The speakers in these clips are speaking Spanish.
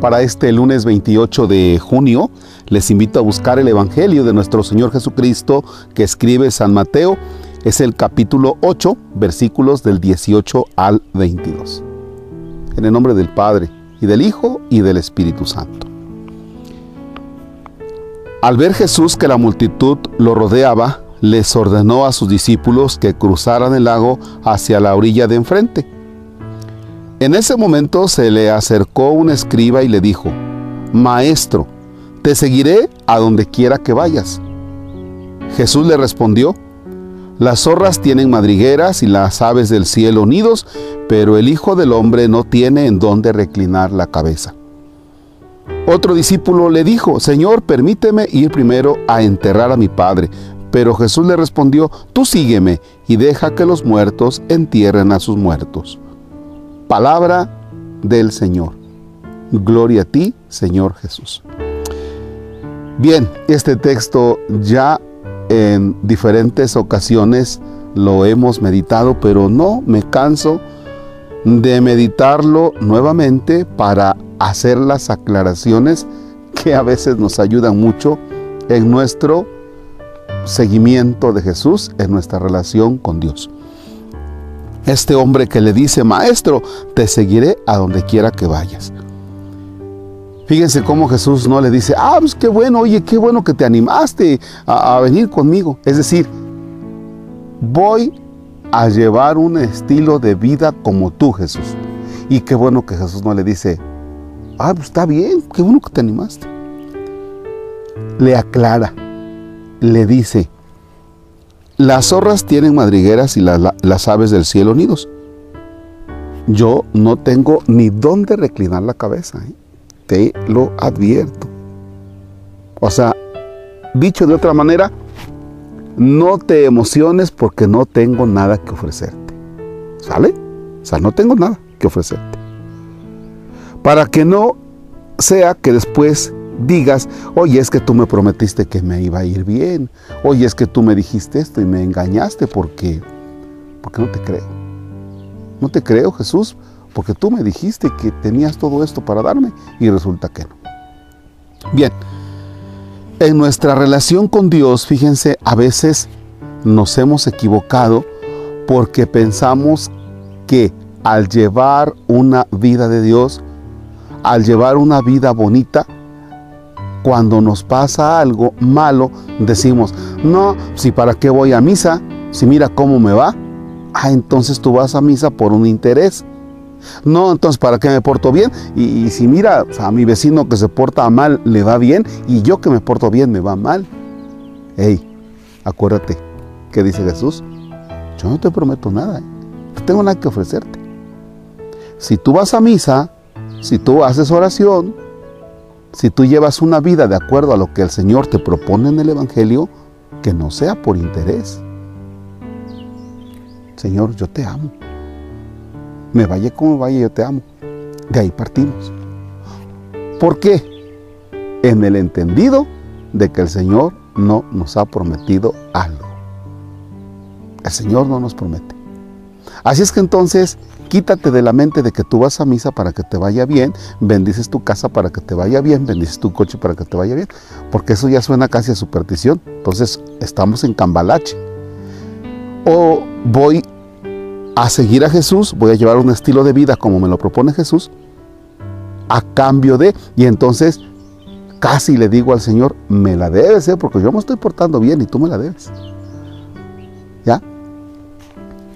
Para este lunes 28 de junio, les invito a buscar el Evangelio de nuestro Señor Jesucristo que escribe San Mateo. Es el capítulo 8, versículos del 18 al 22. En el nombre del Padre, y del Hijo, y del Espíritu Santo. Al ver Jesús que la multitud lo rodeaba, les ordenó a sus discípulos que cruzaran el lago hacia la orilla de enfrente. En ese momento se le acercó un escriba y le dijo, Maestro, te seguiré a donde quiera que vayas. Jesús le respondió, Las zorras tienen madrigueras y las aves del cielo nidos, pero el Hijo del Hombre no tiene en dónde reclinar la cabeza. Otro discípulo le dijo, Señor, permíteme ir primero a enterrar a mi Padre. Pero Jesús le respondió, Tú sígueme y deja que los muertos entierren a sus muertos. Palabra del Señor. Gloria a ti, Señor Jesús. Bien, este texto ya en diferentes ocasiones lo hemos meditado, pero no me canso de meditarlo nuevamente para hacer las aclaraciones que a veces nos ayudan mucho en nuestro seguimiento de Jesús, en nuestra relación con Dios. Este hombre que le dice, maestro, te seguiré a donde quiera que vayas. Fíjense cómo Jesús no le dice, ah, pues qué bueno, oye, qué bueno que te animaste a, venir conmigo. Es decir, voy a llevar un estilo de vida como tú, Jesús. Y qué bueno que Jesús no le dice, ah, pues está bien, qué bueno que te animaste. Le aclara, le dice, las zorras tienen madrigueras y las, aves del cielo nidos. Yo no tengo ni dónde reclinar la cabeza. ¿eh? Te lo advierto. O sea, dicho de otra manera, no te emociones porque no tengo nada que ofrecerte. ¿Sale? O sea, no tengo nada que ofrecerte. Para que no sea que después digas, oye, es que tú me prometiste que me iba a ir bien, oye, es que tú me dijiste esto y me engañaste porque, porque no te creo. No te creo, Jesús, porque tú me dijiste que tenías todo esto para darme y resulta que no. Bien, en nuestra relación con Dios, fíjense, a veces nos hemos equivocado porque pensamos que al llevar una vida de Dios, al llevar una vida bonita, cuando nos pasa algo malo, decimos, no, si para qué voy a misa, si mira cómo me va, ah, entonces tú vas a misa por un interés. No, entonces para qué me porto bien, y, si mira a mi vecino que se porta mal le va bien, y yo que me porto bien me va mal. Hey, acuérdate, ¿qué dice Jesús? Yo no te prometo nada, ¿eh? no tengo nada que ofrecerte. Si tú vas a misa, si tú haces oración, si tú llevas una vida de acuerdo a lo que el Señor te propone en el Evangelio, que no sea por interés. Señor, yo te amo. Me vaya como vaya, yo te amo. De ahí partimos. ¿Por qué? En el entendido de que el Señor no nos ha prometido algo. El Señor no nos promete. Así es que entonces Quítate de la mente de que tú vas a misa para que te vaya bien, bendices tu casa para que te vaya bien, bendices tu coche para que te vaya bien, porque eso ya suena casi a superstición. Entonces estamos en cambalache. O voy a seguir a Jesús, voy a llevar un estilo de vida como me lo propone Jesús, a cambio de, y entonces casi le digo al Señor, me la debes, ¿eh? porque yo me estoy portando bien y tú me la debes.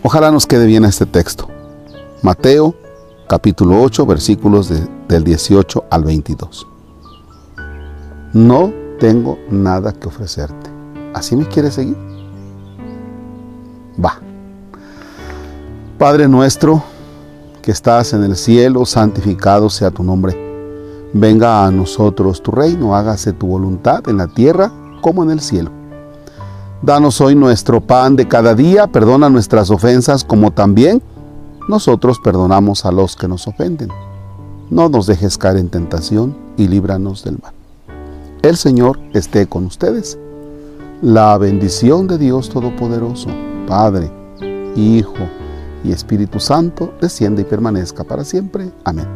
Ojalá nos quede bien este texto. Mateo capítulo 8 versículos del 18 al 22. No tengo nada que ofrecerte. ¿Así me quieres seguir? Va. Padre nuestro, que estás en el cielo, santificado sea tu nombre. Venga a nosotros tu reino, hágase tu voluntad en la tierra como en el cielo. Danos hoy nuestro pan de cada día, perdona nuestras ofensas como también nosotros perdonamos a los que nos ofenden. No nos dejes caer en tentación y líbranos del mal. El Señor esté con ustedes. La bendición de Dios Todopoderoso, Padre, Hijo y Espíritu Santo, descienda y permanezca para siempre. Amén.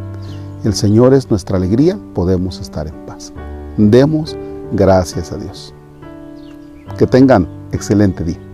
el Señor es nuestra alegría, podemos estar en paz. Demos gracias a Dios. Que tengan excelente día.